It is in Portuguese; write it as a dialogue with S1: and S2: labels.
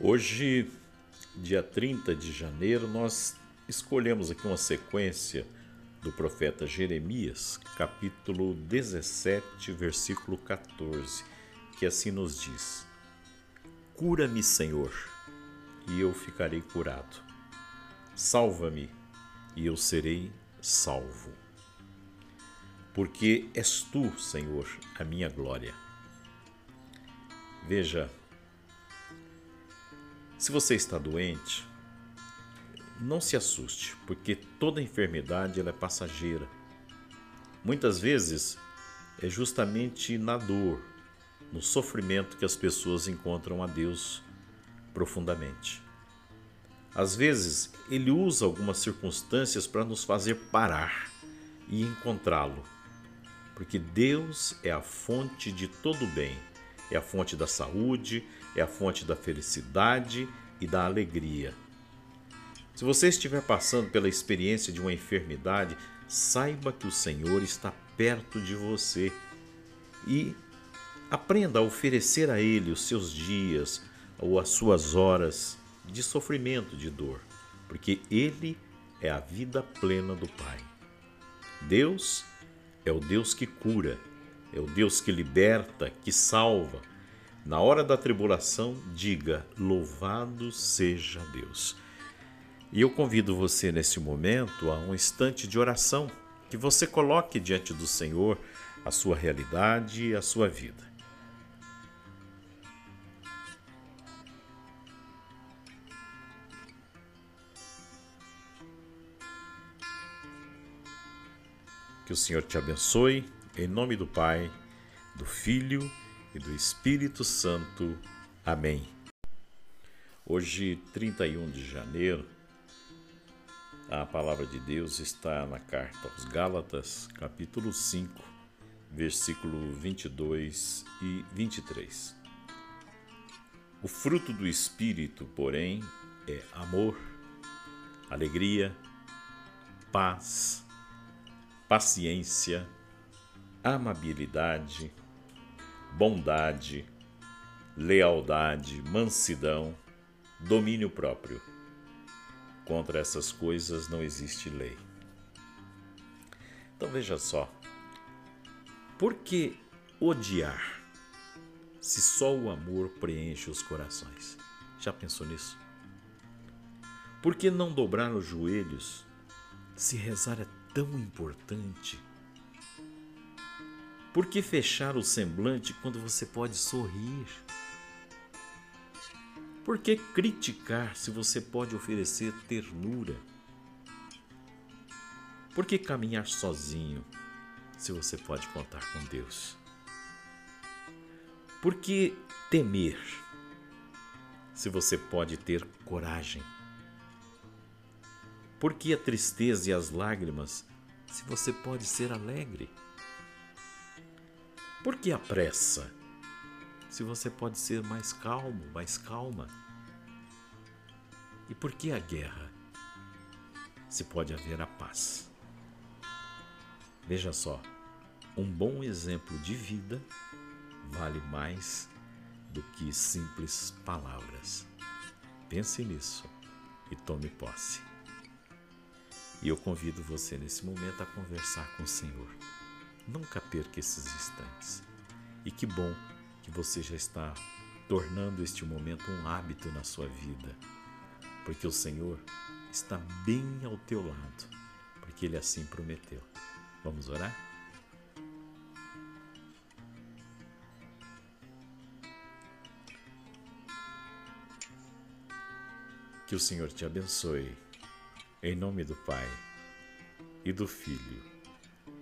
S1: Hoje, dia 30 de janeiro, nós escolhemos aqui uma sequência do profeta Jeremias, capítulo 17, versículo 14, que assim nos diz: Cura-me, Senhor, e eu ficarei curado. Salva-me, e eu serei salvo. Porque és tu, Senhor, a minha glória. Veja, se você está doente, não se assuste, porque toda enfermidade é passageira. Muitas vezes é justamente na dor, no sofrimento que as pessoas encontram a Deus profundamente. Às vezes, ele usa algumas circunstâncias para nos fazer parar e encontrá-lo, porque Deus é a fonte de todo bem é a fonte da saúde, é a fonte da felicidade e da alegria. Se você estiver passando pela experiência de uma enfermidade, saiba que o Senhor está perto de você e aprenda a oferecer a Ele os seus dias ou as suas horas de sofrimento, de dor, porque Ele é a vida plena do Pai. Deus é o Deus que cura é o Deus que liberta, que salva. Na hora da tribulação, diga: Louvado seja Deus. E eu convido você nesse momento a um instante de oração, que você coloque diante do Senhor a sua realidade e a sua vida. Que o Senhor te abençoe em nome do Pai, do Filho e do Espírito Santo. Amém. Hoje, 31 de janeiro, a palavra de Deus está na carta aos Gálatas, capítulo 5, versículo 22 e 23. O fruto do Espírito, porém, é amor, alegria, paz, paciência, amabilidade, bondade, lealdade, mansidão, domínio próprio. Contra essas coisas não existe lei. Então veja só. Por que odiar se só o amor preenche os corações? Já pensou nisso? Por que não dobrar os joelhos se rezar é tão importante? Por que fechar o semblante quando você pode sorrir? Por que criticar se você pode oferecer ternura? Por que caminhar sozinho se você pode contar com Deus? Por que temer se você pode ter coragem? Por que a tristeza e as lágrimas se você pode ser alegre? Por que a pressa? Se você pode ser mais calmo, mais calma. E por que a guerra? Se pode haver a paz. Veja só, um bom exemplo de vida vale mais do que simples palavras. Pense nisso e tome posse. E eu convido você nesse momento a conversar com o Senhor. Nunca perca esses instantes. E que bom que você já está tornando este momento um hábito na sua vida, porque o Senhor está bem ao teu lado, porque Ele assim prometeu. Vamos orar? Que o Senhor te abençoe, em nome do Pai e do Filho